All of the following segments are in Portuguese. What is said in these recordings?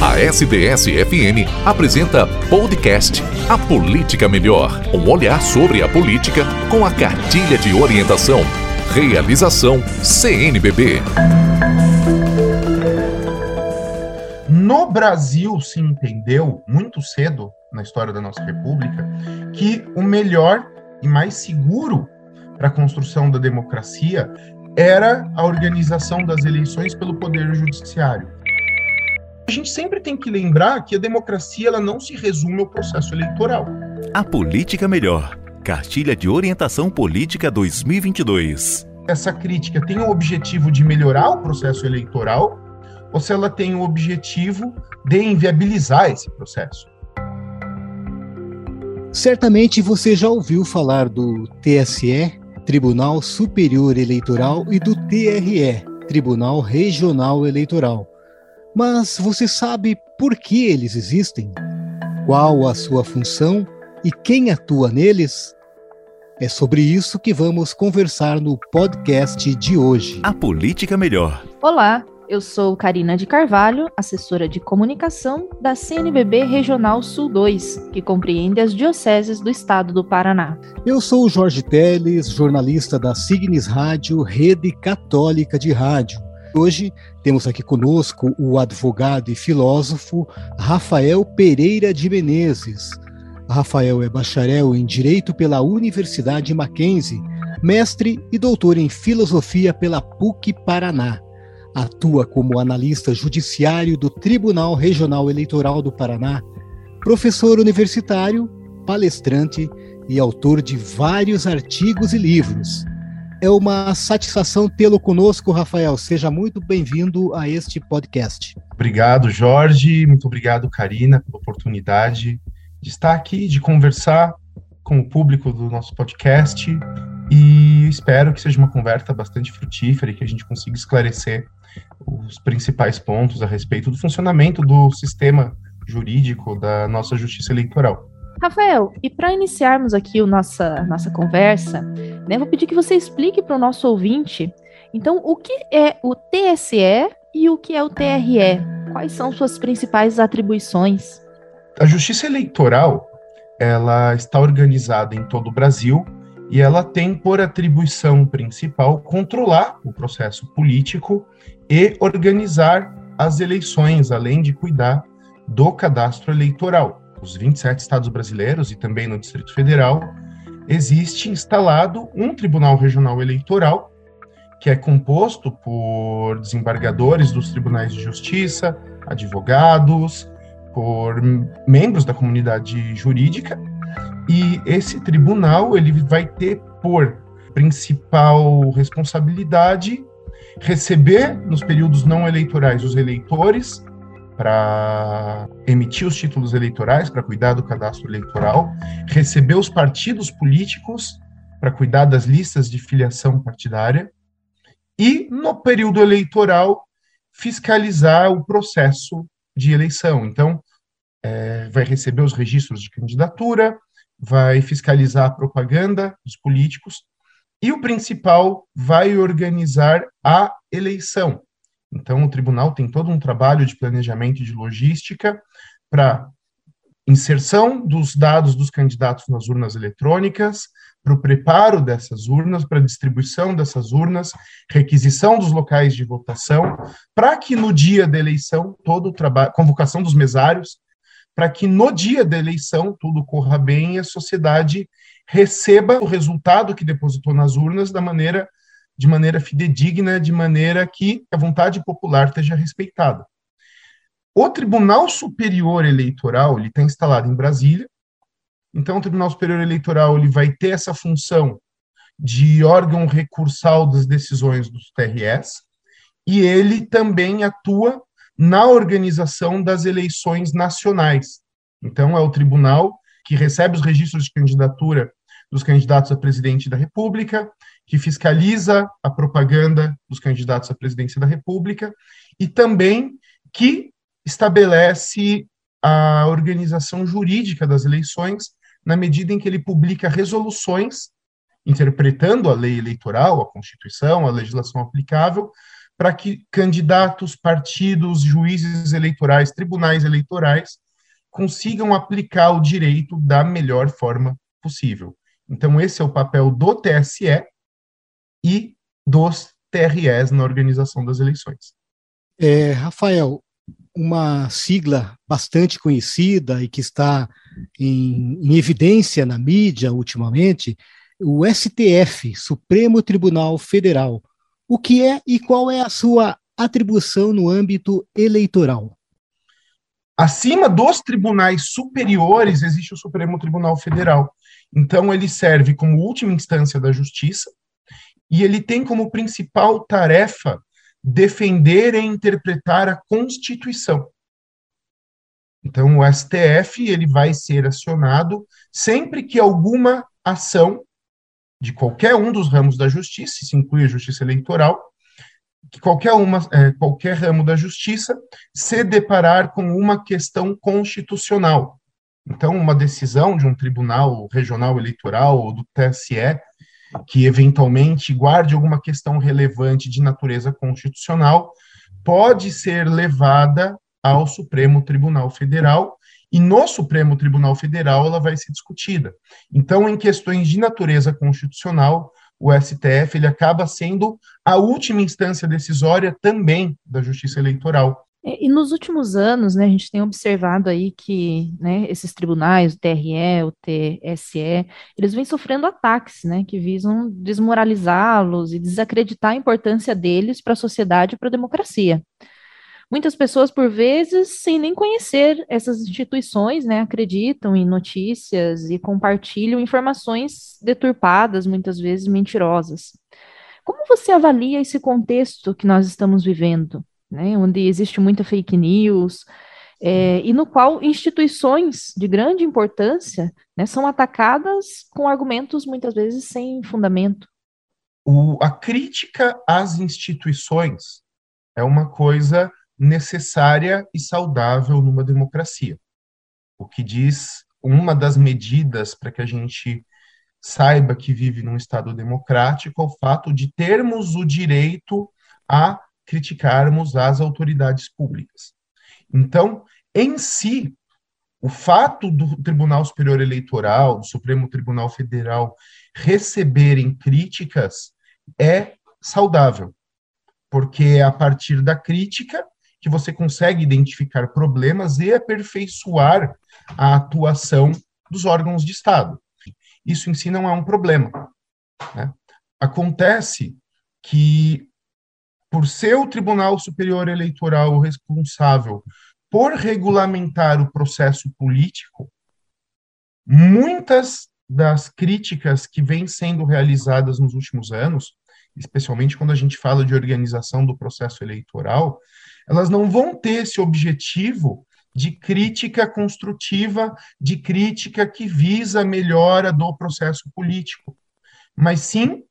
A SDS-FM apresenta podcast A Política Melhor. Um olhar sobre a política com a cartilha de orientação. Realização CNBB. No Brasil se entendeu muito cedo na história da nossa república que o melhor e mais seguro para a construção da democracia era a organização das eleições pelo poder judiciário. A gente sempre tem que lembrar que a democracia ela não se resume ao processo eleitoral. A Política Melhor. Cartilha de Orientação Política 2022. Essa crítica tem o objetivo de melhorar o processo eleitoral ou se ela tem o objetivo de inviabilizar esse processo? Certamente você já ouviu falar do TSE, Tribunal Superior Eleitoral e do TRE, Tribunal Regional Eleitoral. Mas você sabe por que eles existem? Qual a sua função e quem atua neles? É sobre isso que vamos conversar no podcast de hoje. A Política Melhor. Olá, eu sou Karina de Carvalho, assessora de comunicação da CNBB Regional Sul 2, que compreende as dioceses do estado do Paraná. Eu sou Jorge Teles, jornalista da Signes Rádio, rede católica de rádio. Hoje temos aqui conosco o advogado e filósofo Rafael Pereira de Menezes. Rafael é bacharel em Direito pela Universidade Mackenzie, mestre e doutor em Filosofia pela PUC Paraná atua como analista judiciário do Tribunal Regional Eleitoral do Paraná, professor universitário, palestrante e autor de vários artigos e livros. É uma satisfação tê-lo conosco, Rafael. Seja muito bem-vindo a este podcast. Obrigado, Jorge. Muito obrigado, Karina, pela oportunidade de estar aqui, de conversar com o público do nosso podcast. E espero que seja uma conversa bastante frutífera e que a gente consiga esclarecer os principais pontos a respeito do funcionamento do sistema jurídico da nossa justiça eleitoral. Rafael, e para iniciarmos aqui a nossa, nossa conversa, né, vou pedir que você explique para o nosso ouvinte, então, o que é o TSE e o que é o TRE? Quais são suas principais atribuições? A justiça eleitoral, ela está organizada em todo o Brasil e ela tem por atribuição principal controlar o processo político e organizar as eleições, além de cuidar do cadastro eleitoral. Os 27 estados brasileiros e também no Distrito Federal existe instalado um Tribunal Regional Eleitoral que é composto por desembargadores dos tribunais de justiça, advogados, por membros da comunidade jurídica, e esse tribunal ele vai ter por principal responsabilidade receber nos períodos não eleitorais os eleitores para emitir os títulos eleitorais, para cuidar do cadastro eleitoral, receber os partidos políticos para cuidar das listas de filiação partidária e no período eleitoral fiscalizar o processo de eleição. Então, é, vai receber os registros de candidatura, vai fiscalizar a propaganda dos políticos e o principal vai organizar a eleição. Então, o tribunal tem todo um trabalho de planejamento e de logística para inserção dos dados dos candidatos nas urnas eletrônicas, para o preparo dessas urnas, para a distribuição dessas urnas, requisição dos locais de votação, para que no dia da eleição, todo o trabalho, convocação dos mesários, para que no dia da eleição tudo corra bem e a sociedade receba o resultado que depositou nas urnas da maneira de maneira fidedigna, de maneira que a vontade popular esteja respeitada. O Tribunal Superior Eleitoral ele está instalado em Brasília. Então, o Tribunal Superior Eleitoral ele vai ter essa função de órgão recursal das decisões dos TRS e ele também atua na organização das eleições nacionais. Então, é o tribunal que recebe os registros de candidatura dos candidatos a presidente da República, que fiscaliza a propaganda dos candidatos à presidência da República e também que estabelece a organização jurídica das eleições na medida em que ele publica resoluções interpretando a lei eleitoral, a Constituição, a legislação aplicável, para que candidatos, partidos, juízes eleitorais, tribunais eleitorais consigam aplicar o direito da melhor forma possível. Então, esse é o papel do TSE e dos TREs na organização das eleições. É, Rafael, uma sigla bastante conhecida e que está em, em evidência na mídia ultimamente, o STF, Supremo Tribunal Federal. O que é e qual é a sua atribuição no âmbito eleitoral? Acima dos tribunais superiores existe o Supremo Tribunal Federal. Então, ele serve como última instância da justiça e ele tem como principal tarefa defender e interpretar a Constituição. Então, o STF ele vai ser acionado sempre que alguma ação de qualquer um dos ramos da justiça, isso inclui a justiça eleitoral, que qualquer, uma, é, qualquer ramo da justiça se deparar com uma questão constitucional. Então, uma decisão de um tribunal regional eleitoral ou do TSE que eventualmente guarde alguma questão relevante de natureza constitucional pode ser levada ao Supremo Tribunal Federal e no Supremo Tribunal Federal ela vai ser discutida. Então, em questões de natureza constitucional, o STF ele acaba sendo a última instância decisória também da Justiça Eleitoral. É, e nos últimos anos, né, a gente tem observado aí que né, esses tribunais, o TRE, o TSE, eles vêm sofrendo ataques, né, que visam desmoralizá-los e desacreditar a importância deles para a sociedade e para a democracia. Muitas pessoas, por vezes, sem nem conhecer essas instituições, né, acreditam em notícias e compartilham informações deturpadas, muitas vezes mentirosas. Como você avalia esse contexto que nós estamos vivendo, né, onde existe muita fake news, é, e no qual instituições de grande importância né, são atacadas com argumentos muitas vezes sem fundamento? O, a crítica às instituições é uma coisa necessária e saudável numa democracia. O que diz uma das medidas para que a gente saiba que vive num Estado democrático é o fato de termos o direito a criticarmos as autoridades públicas. Então, em si, o fato do Tribunal Superior Eleitoral, do Supremo Tribunal Federal receberem críticas é saudável, porque é a partir da crítica que você consegue identificar problemas e aperfeiçoar a atuação dos órgãos de Estado. Isso em si não é um problema. Né? Acontece que, por ser o Tribunal Superior Eleitoral responsável por regulamentar o processo político, muitas das críticas que vêm sendo realizadas nos últimos anos, especialmente quando a gente fala de organização do processo eleitoral, elas não vão ter esse objetivo de crítica construtiva, de crítica que visa a melhora do processo político, mas sim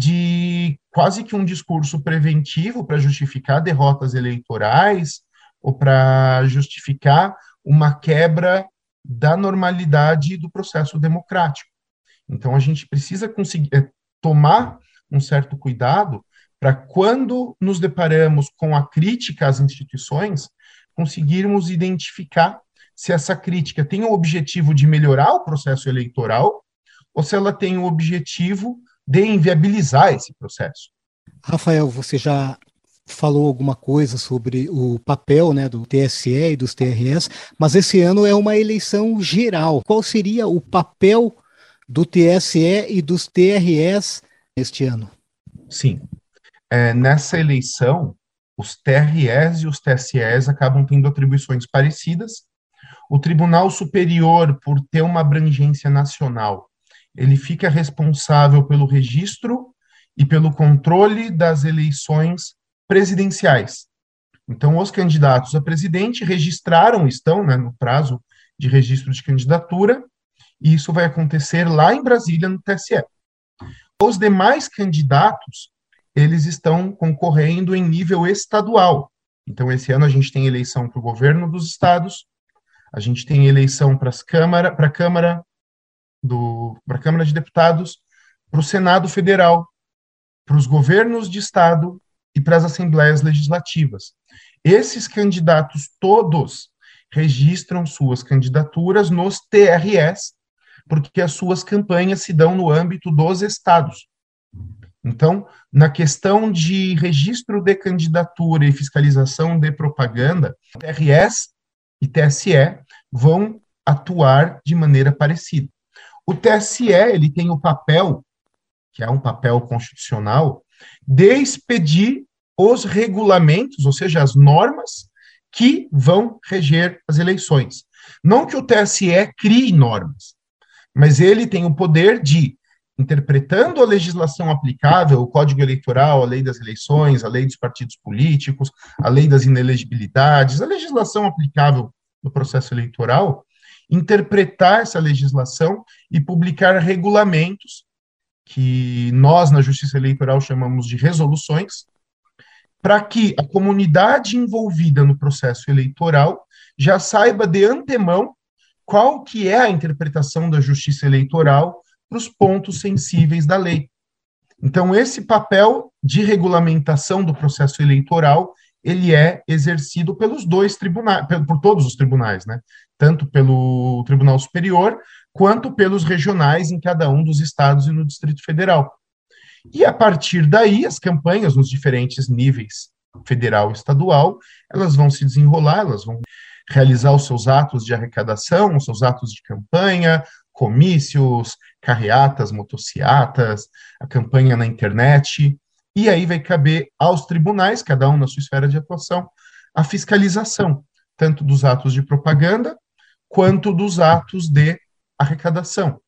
de quase que um discurso preventivo para justificar derrotas eleitorais ou para justificar uma quebra da normalidade do processo democrático. Então a gente precisa conseguir é, tomar um certo cuidado para quando nos deparamos com a crítica às instituições, conseguirmos identificar se essa crítica tem o objetivo de melhorar o processo eleitoral ou se ela tem o objetivo de inviabilizar esse processo. Rafael, você já falou alguma coisa sobre o papel né, do TSE e dos TRS, mas esse ano é uma eleição geral. Qual seria o papel do TSE e dos TRS este ano? Sim, é, nessa eleição, os TREs e os TSEs acabam tendo atribuições parecidas. O Tribunal Superior, por ter uma abrangência nacional, ele fica responsável pelo registro e pelo controle das eleições presidenciais. Então, os candidatos a presidente registraram, estão né, no prazo de registro de candidatura, e isso vai acontecer lá em Brasília, no TSE. Os demais candidatos eles estão concorrendo em nível estadual. Então, esse ano a gente tem eleição para o governo dos estados, a gente tem eleição para a Câmara do, para a Câmara de Deputados, para o Senado Federal, para os governos de estado e para as assembleias legislativas. Esses candidatos todos registram suas candidaturas nos TRS, porque as suas campanhas se dão no âmbito dos estados. Então, na questão de registro de candidatura e fiscalização de propaganda, TRS e TSE vão atuar de maneira parecida. O TSE ele tem o papel, que é um papel constitucional, de expedir os regulamentos, ou seja, as normas que vão reger as eleições. Não que o TSE crie normas, mas ele tem o poder de, interpretando a legislação aplicável, o Código Eleitoral, a lei das eleições, a lei dos partidos políticos, a lei das inelegibilidades, a legislação aplicável no processo eleitoral, interpretar essa legislação e publicar regulamentos que nós, na Justiça Eleitoral, chamamos de resoluções, para que a comunidade envolvida no processo eleitoral já saiba de antemão qual que é a interpretação da Justiça Eleitoral para os pontos sensíveis da lei. Então, esse papel de regulamentação do processo eleitoral, ele é exercido pelos dois tribunais, por todos os tribunais, né? Tanto pelo Tribunal Superior, quanto pelos regionais em cada um dos estados e no Distrito Federal. E a partir daí, as campanhas nos diferentes níveis, federal e estadual, elas vão se desenrolar, elas vão realizar os seus atos de arrecadação, os seus atos de campanha, comícios, carreatas, motociatas, a campanha na internet, e aí vai caber aos tribunais, cada um na sua esfera de atuação, a fiscalização, tanto dos atos de propaganda quanto dos atos de arrecadação.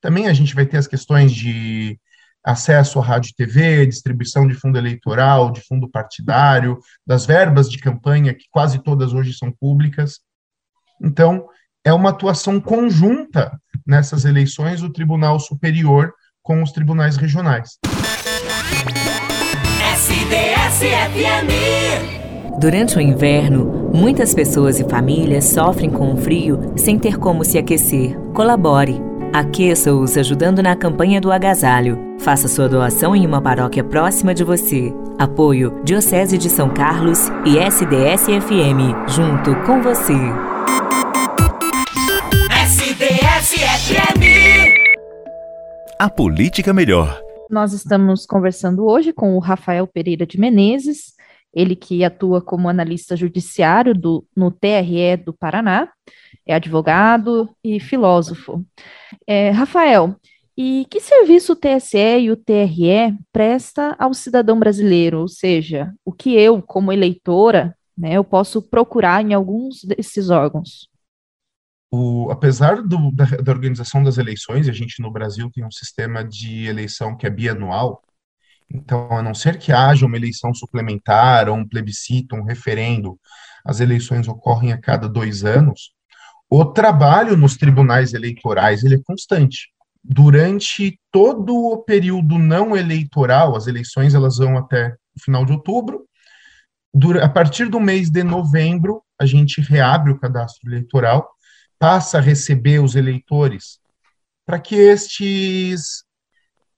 Também a gente vai ter as questões de acesso à rádio e TV, distribuição de fundo eleitoral, de fundo partidário, das verbas de campanha, que quase todas hoje são públicas. Então, é uma atuação conjunta nessas eleições do Tribunal Superior com os tribunais regionais. Durante o inverno, muitas pessoas e famílias sofrem com o frio sem ter como se aquecer. Colabore Aqueça-os ajudando na campanha do agasalho. Faça sua doação em uma paróquia próxima de você. Apoio Diocese de São Carlos e SDS-FM, junto com você. SDS-FM A Política Melhor. Nós estamos conversando hoje com o Rafael Pereira de Menezes, ele que atua como analista judiciário do, no TRE do Paraná, é advogado e filósofo. É, Rafael, e que serviço o TSE e o TRE presta ao cidadão brasileiro? Ou seja, o que eu, como eleitora, né, eu posso procurar em alguns desses órgãos? O, apesar do, da, da, organização das eleições, a gente no Brasil tem um sistema de eleição que é bianual, então, a não ser que haja uma eleição suplementar, ou um plebiscito, um referendo, as eleições ocorrem a cada dois anos, o trabalho nos tribunais eleitorais ele é constante. Durante todo o período não eleitoral, as eleições elas vão até o final de outubro. A partir do mês de novembro, a gente reabre o cadastro eleitoral, passa a receber os eleitores para que estes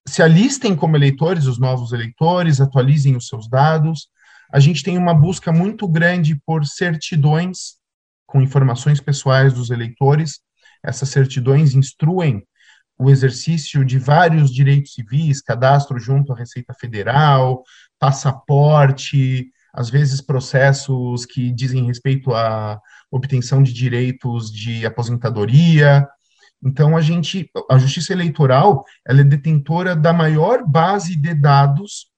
se alistem como eleitores, os novos eleitores, atualizem os seus dados. A gente tem uma busca muito grande por certidões com informações pessoais dos eleitores. Essas certidões instruem o exercício de vários direitos civis, cadastro junto à Receita Federal, passaporte, às vezes processos que dizem respeito à obtenção de direitos de aposentadoria. Então a gente, a Justiça Eleitoral, ela é detentora da maior base de dados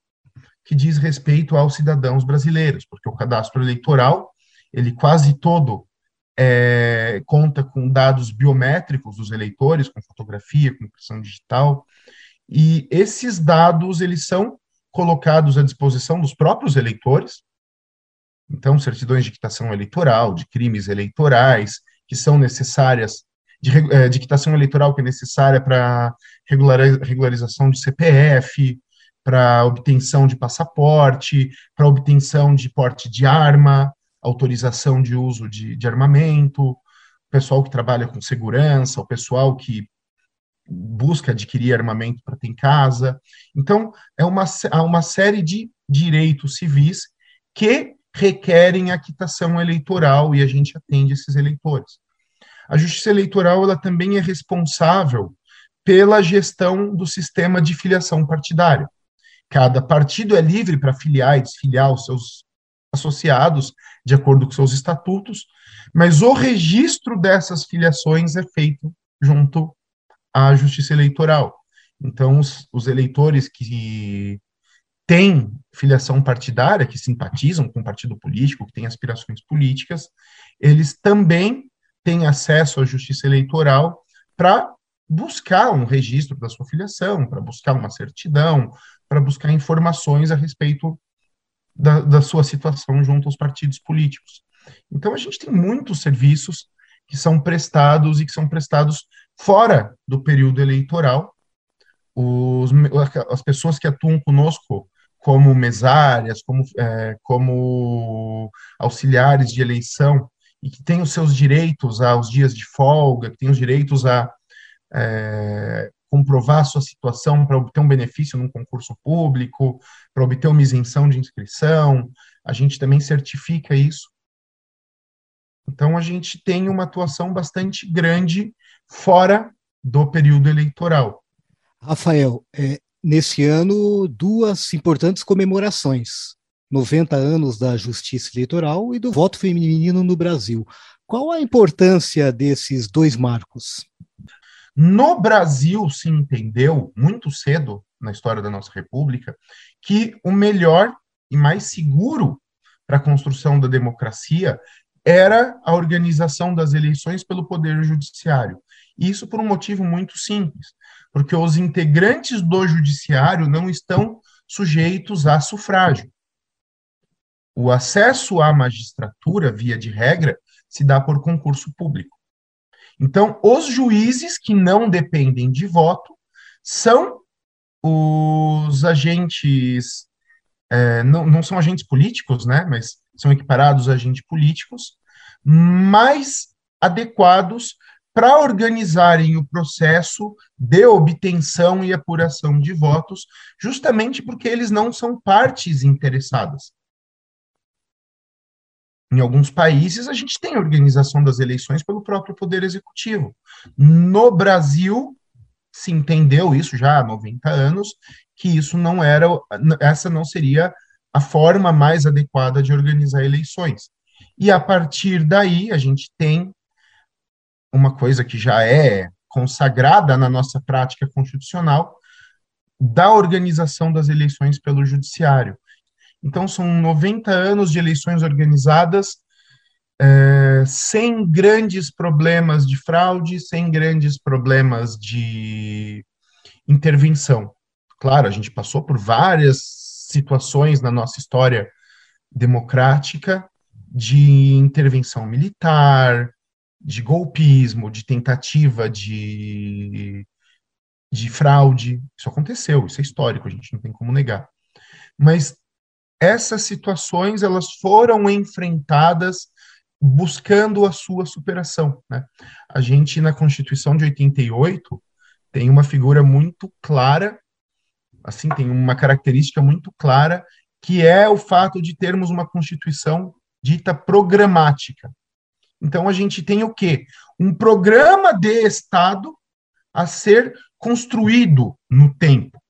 que diz respeito aos cidadãos brasileiros, porque o cadastro eleitoral, ele quase todo é, conta com dados biométricos dos eleitores, com fotografia, com impressão digital, e esses dados eles são colocados à disposição dos próprios eleitores. Então, certidões de quitação eleitoral, de crimes eleitorais, que são necessárias, de, é, de quitação eleitoral que é necessária para regularização de CPF, para obtenção de passaporte, para obtenção de porte de arma, autorização de uso de, de armamento, o pessoal que trabalha com segurança, o pessoal que busca adquirir armamento para ter em casa. Então, é uma, há uma série de direitos civis que requerem a quitação eleitoral e a gente atende esses eleitores. A Justiça Eleitoral ela também é responsável pela gestão do sistema de filiação partidária. Cada partido é livre para filiar e desfiliar os seus associados de acordo com seus estatutos, mas o registro dessas filiações é feito junto à Justiça Eleitoral. Então, os, os eleitores que têm filiação partidária, que simpatizam com o partido político, que têm aspirações políticas, eles também têm acesso à Justiça Eleitoral para buscar um registro da sua filiação, para buscar uma certidão, para buscar informações a respeito da, da sua situação junto aos partidos políticos. Então, a gente tem muitos serviços que são prestados e que são prestados fora do período eleitoral. Os, as pessoas que atuam conosco como mesárias, como, é, como auxiliares de eleição, e que têm os seus direitos aos dias de folga, que têm os direitos a é, comprovar a sua situação para obter um benefício num concurso público, para obter uma isenção de inscrição, a gente também certifica isso. Então, a gente tem uma atuação bastante grande fora do período eleitoral. Rafael, é, nesse ano, duas importantes comemorações: 90 anos da Justiça Eleitoral e do voto feminino no Brasil. Qual a importância desses dois marcos? No Brasil se entendeu muito cedo na história da nossa República que o melhor e mais seguro para a construção da democracia era a organização das eleições pelo Poder Judiciário. Isso por um motivo muito simples, porque os integrantes do Judiciário não estão sujeitos a sufrágio. O acesso à magistratura, via de regra, se dá por concurso público. Então, os juízes que não dependem de voto são os agentes, é, não, não são agentes políticos, né, mas são equiparados a agentes políticos, mais adequados para organizarem o processo de obtenção e apuração de votos, justamente porque eles não são partes interessadas. Em alguns países, a gente tem organização das eleições pelo próprio Poder Executivo. No Brasil, se entendeu isso já há 90 anos, que isso não era, essa não seria a forma mais adequada de organizar eleições. E a partir daí, a gente tem uma coisa que já é consagrada na nossa prática constitucional, da organização das eleições pelo judiciário. Então, são 90 anos de eleições organizadas, é, sem grandes problemas de fraude, sem grandes problemas de intervenção. Claro, a gente passou por várias situações na nossa história democrática de intervenção militar, de golpismo, de tentativa de, de fraude. Isso aconteceu, isso é histórico, a gente não tem como negar. Mas essas situações elas foram enfrentadas buscando a sua superação. Né? A gente, na Constituição de 88, tem uma figura muito clara, assim, tem uma característica muito clara, que é o fato de termos uma Constituição dita programática. Então, a gente tem o quê? Um programa de Estado a ser construído no tempo.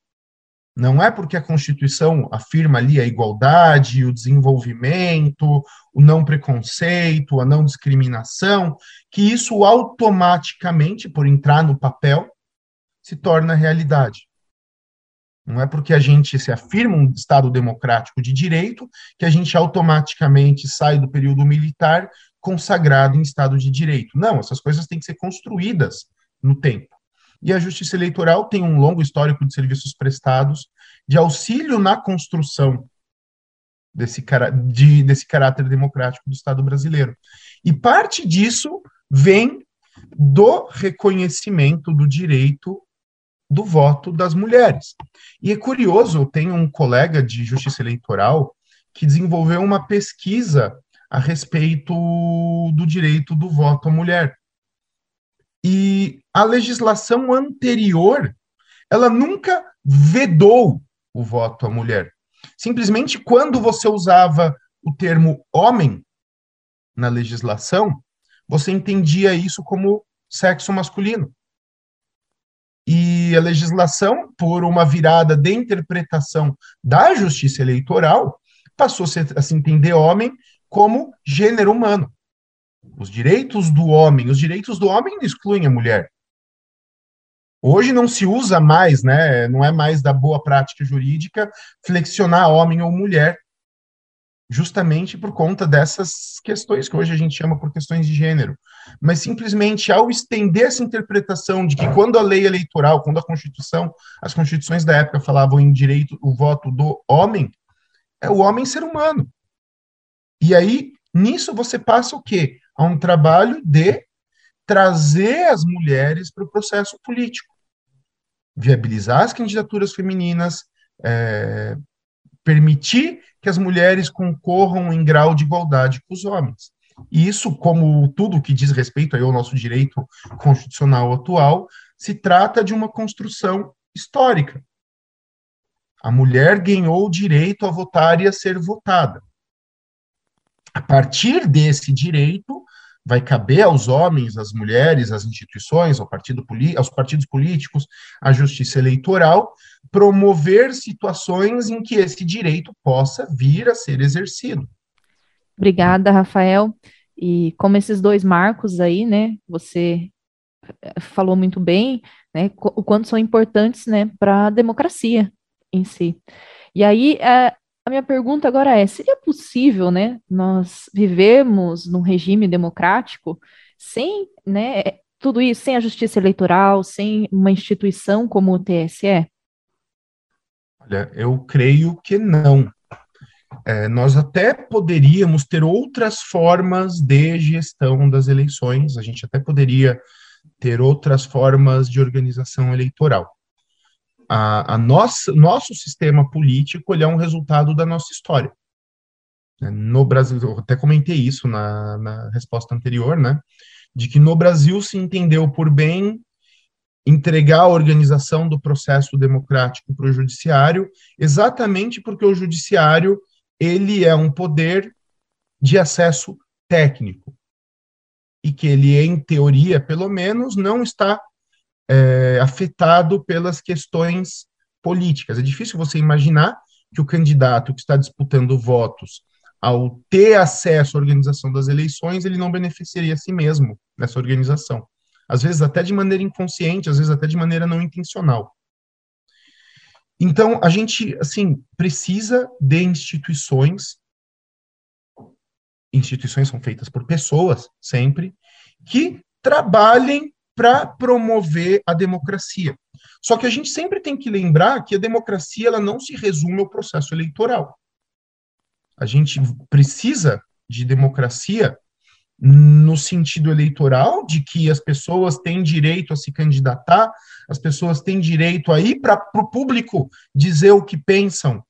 Não é porque a Constituição afirma ali a igualdade, o desenvolvimento, o não preconceito, a não discriminação, que isso automaticamente, por entrar no papel, se torna realidade. Não é porque a gente se afirma um Estado democrático de direito que a gente automaticamente sai do período militar consagrado em Estado de direito. Não, essas coisas têm que ser construídas no tempo. E a Justiça Eleitoral tem um longo histórico de serviços prestados de auxílio na construção desse, de, desse caráter democrático do Estado brasileiro. E parte disso vem do reconhecimento do direito do voto das mulheres. E é curioso, eu tenho um colega de justiça eleitoral que desenvolveu uma pesquisa a respeito do direito do voto à mulher. E a legislação anterior, ela nunca vedou o voto à mulher. Simplesmente quando você usava o termo homem na legislação, você entendia isso como sexo masculino. E a legislação, por uma virada de interpretação da justiça eleitoral, passou a se entender homem como gênero humano. Os direitos do homem, os direitos do homem excluem a mulher. Hoje não se usa mais, né? Não é mais da boa prática jurídica flexionar homem ou mulher, justamente por conta dessas questões que hoje a gente chama por questões de gênero. Mas simplesmente ao estender essa interpretação de que quando a lei eleitoral, quando a Constituição, as constituições da época falavam em direito o voto do homem, é o homem ser humano. E aí, nisso você passa o quê? A um trabalho de trazer as mulheres para o processo político. Viabilizar as candidaturas femininas, é, permitir que as mulheres concorram em grau de igualdade com os homens. E isso, como tudo que diz respeito ao nosso direito constitucional atual, se trata de uma construção histórica. A mulher ganhou o direito a votar e a ser votada. A partir desse direito, vai caber aos homens, às mulheres, às instituições, ao partido aos partidos políticos, à justiça eleitoral, promover situações em que esse direito possa vir a ser exercido. Obrigada, Rafael. E como esses dois marcos aí, né, você eh, falou muito bem, né, o quanto são importantes, né, para a democracia em si. E aí, eh, a minha pergunta agora é: seria possível, né, nós vivermos num regime democrático sem, né, tudo isso, sem a justiça eleitoral, sem uma instituição como o TSE? Olha, eu creio que não. É, nós até poderíamos ter outras formas de gestão das eleições, a gente até poderia ter outras formas de organização eleitoral a, a nossa, nosso sistema político ele é um resultado da nossa história. Né? No Brasil, eu até comentei isso na, na resposta anterior, né? De que no Brasil se entendeu por bem entregar a organização do processo democrático para o judiciário, exatamente porque o judiciário ele é um poder de acesso técnico e que ele, em teoria, pelo menos, não está é, afetado pelas questões políticas. É difícil você imaginar que o candidato que está disputando votos, ao ter acesso à organização das eleições, ele não beneficiaria a si mesmo nessa organização. Às vezes até de maneira inconsciente, às vezes até de maneira não intencional. Então, a gente, assim, precisa de instituições, instituições são feitas por pessoas, sempre, que trabalhem para promover a democracia. Só que a gente sempre tem que lembrar que a democracia ela não se resume ao processo eleitoral. A gente precisa de democracia no sentido eleitoral, de que as pessoas têm direito a se candidatar, as pessoas têm direito a ir para o público dizer o que pensam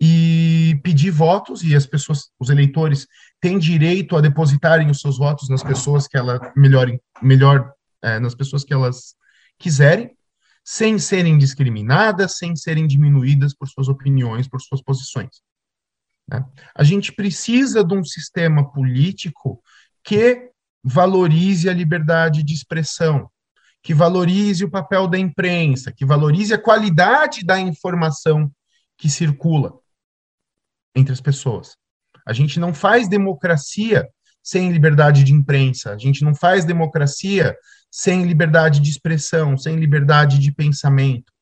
e pedir votos, e as pessoas, os eleitores, têm direito a depositarem os seus votos nas pessoas que ela melhor, melhor é, nas pessoas que elas quiserem, sem serem discriminadas, sem serem diminuídas por suas opiniões, por suas posições. Né? A gente precisa de um sistema político que valorize a liberdade de expressão, que valorize o papel da imprensa, que valorize a qualidade da informação que circula entre as pessoas. A gente não faz democracia sem liberdade de imprensa, a gente não faz democracia sem liberdade de expressão, sem liberdade de pensamento.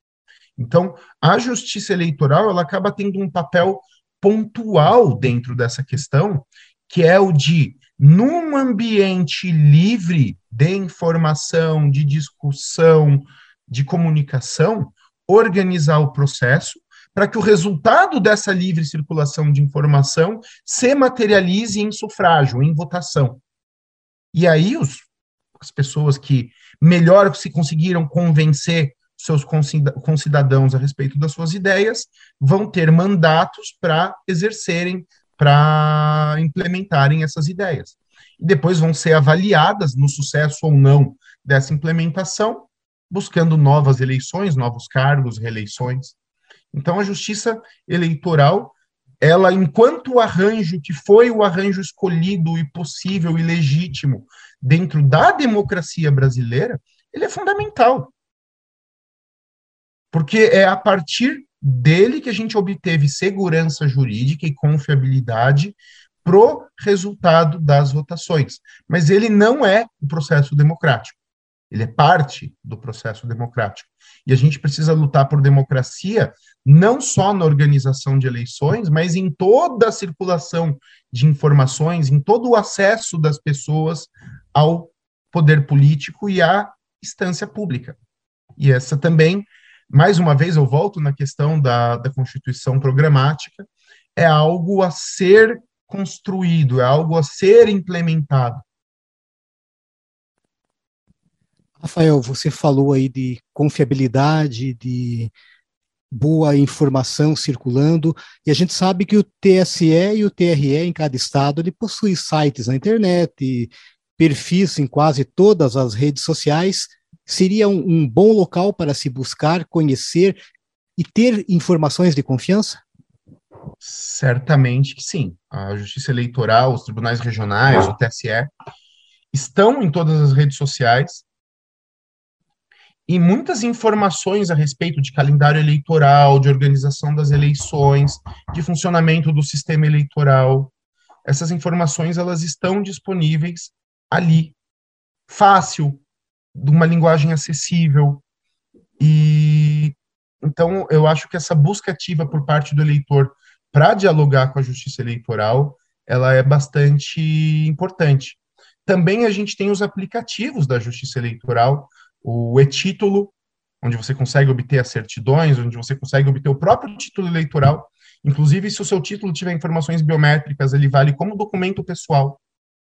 Então, a justiça eleitoral ela acaba tendo um papel pontual dentro dessa questão, que é o de, num ambiente livre de informação, de discussão, de comunicação, organizar o processo para que o resultado dessa livre circulação de informação se materialize em sufrágio, em votação. E aí os as pessoas que melhor se conseguiram convencer seus concidadãos a respeito das suas ideias vão ter mandatos para exercerem, para implementarem essas ideias. E depois vão ser avaliadas no sucesso ou não dessa implementação, buscando novas eleições, novos cargos, reeleições. Então, a justiça eleitoral, ela, enquanto o arranjo que foi o arranjo escolhido e possível e legítimo dentro da democracia brasileira, ele é fundamental. Porque é a partir dele que a gente obteve segurança jurídica e confiabilidade pro resultado das votações. Mas ele não é o processo democrático. Ele é parte do processo democrático. E a gente precisa lutar por democracia não só na organização de eleições, mas em toda a circulação de informações, em todo o acesso das pessoas ao poder político e à instância pública. E essa também, mais uma vez, eu volto na questão da, da Constituição programática, é algo a ser construído, é algo a ser implementado. Rafael, você falou aí de confiabilidade, de boa informação circulando, e a gente sabe que o TSE e o TRE em cada estado, ele possui sites na internet, perfis em quase todas as redes sociais, seria um, um bom local para se buscar, conhecer e ter informações de confiança? Certamente que sim. A Justiça Eleitoral, os tribunais regionais, o TSE, estão em todas as redes sociais e muitas informações a respeito de calendário eleitoral, de organização das eleições, de funcionamento do sistema eleitoral. Essas informações elas estão disponíveis ali, fácil, de uma linguagem acessível. E então eu acho que essa busca ativa por parte do eleitor para dialogar com a justiça eleitoral, ela é bastante importante. Também a gente tem os aplicativos da justiça eleitoral, o e-título, onde você consegue obter as certidões, onde você consegue obter o próprio título eleitoral. Inclusive, se o seu título tiver informações biométricas, ele vale como documento pessoal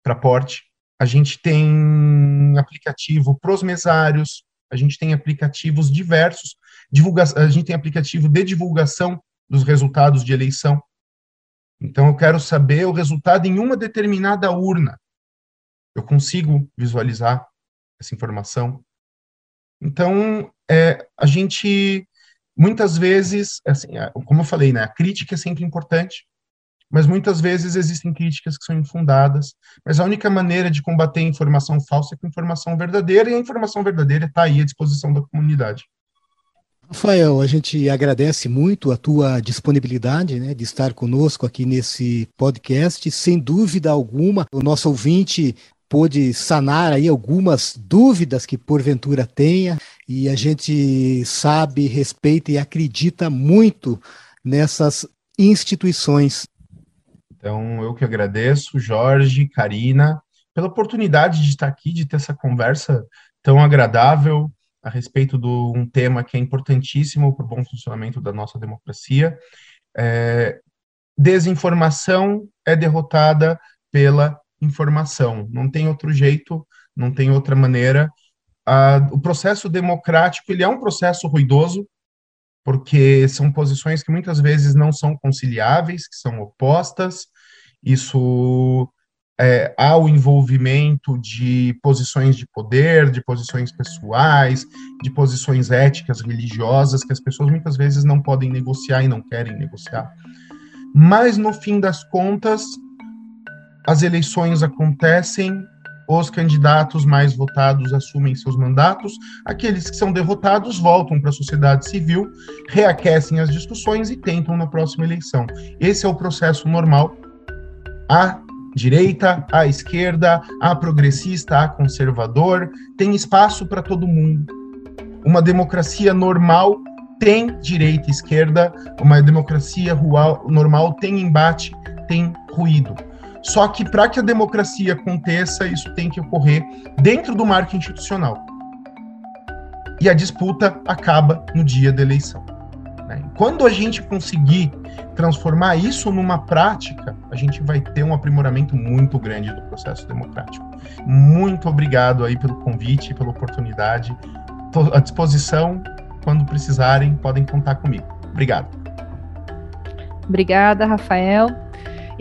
para porte. A gente tem aplicativo para os mesários, a gente tem aplicativos diversos, divulga a gente tem aplicativo de divulgação dos resultados de eleição. Então, eu quero saber o resultado em uma determinada urna. Eu consigo visualizar essa informação. Então, é, a gente, muitas vezes, assim, como eu falei, né, a crítica é sempre importante, mas muitas vezes existem críticas que são infundadas, mas a única maneira de combater a informação falsa é com informação verdadeira, e a informação verdadeira está aí à disposição da comunidade. Rafael, a gente agradece muito a tua disponibilidade né, de estar conosco aqui nesse podcast. Sem dúvida alguma, o nosso ouvinte pôde sanar aí algumas dúvidas que porventura tenha, e a gente sabe, respeita e acredita muito nessas instituições. Então, eu que agradeço, Jorge, Karina, pela oportunidade de estar aqui, de ter essa conversa tão agradável, a respeito de um tema que é importantíssimo para o bom funcionamento da nossa democracia. É, desinformação é derrotada pela informação. Não tem outro jeito, não tem outra maneira. o processo democrático ele é um processo ruidoso, porque são posições que muitas vezes não são conciliáveis, que são opostas. Isso é, há o envolvimento de posições de poder, de posições pessoais, de posições éticas, religiosas, que as pessoas muitas vezes não podem negociar e não querem negociar. Mas, no fim das contas, as eleições acontecem, os candidatos mais votados assumem seus mandatos, aqueles que são derrotados voltam para a sociedade civil, reaquecem as discussões e tentam na próxima eleição. Esse é o processo normal. Há direita, à esquerda, a progressista, a conservador, tem espaço para todo mundo. Uma democracia normal tem direita e esquerda, uma democracia rural, normal tem embate, tem ruído. Só que para que a democracia aconteça, isso tem que ocorrer dentro do marco institucional. E a disputa acaba no dia da eleição. Né? Quando a gente conseguir transformar isso numa prática, a gente vai ter um aprimoramento muito grande do processo democrático. Muito obrigado aí pelo convite, pela oportunidade. Estou à disposição. Quando precisarem, podem contar comigo. Obrigado. Obrigada, Rafael.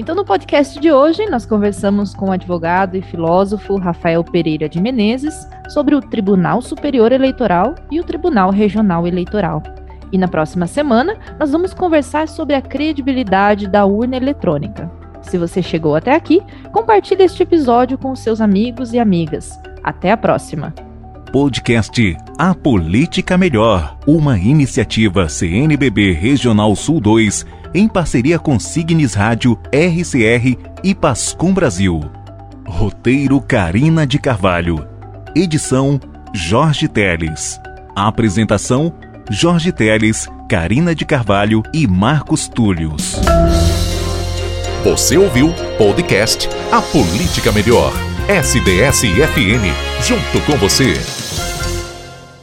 Então, no podcast de hoje, nós conversamos com o advogado e filósofo Rafael Pereira de Menezes sobre o Tribunal Superior Eleitoral e o Tribunal Regional Eleitoral. E na próxima semana, nós vamos conversar sobre a credibilidade da urna eletrônica. Se você chegou até aqui, compartilhe este episódio com seus amigos e amigas. Até a próxima! Podcast A Política Melhor, uma iniciativa CNBB Regional Sul 2, em parceria com Signes Rádio, RCR e Pascom Brasil. Roteiro Carina de Carvalho. Edição Jorge Teles. Apresentação Jorge Teles, Carina de Carvalho e Marcos Túlios. Você ouviu podcast A Política Melhor. SDS-FM, junto com você.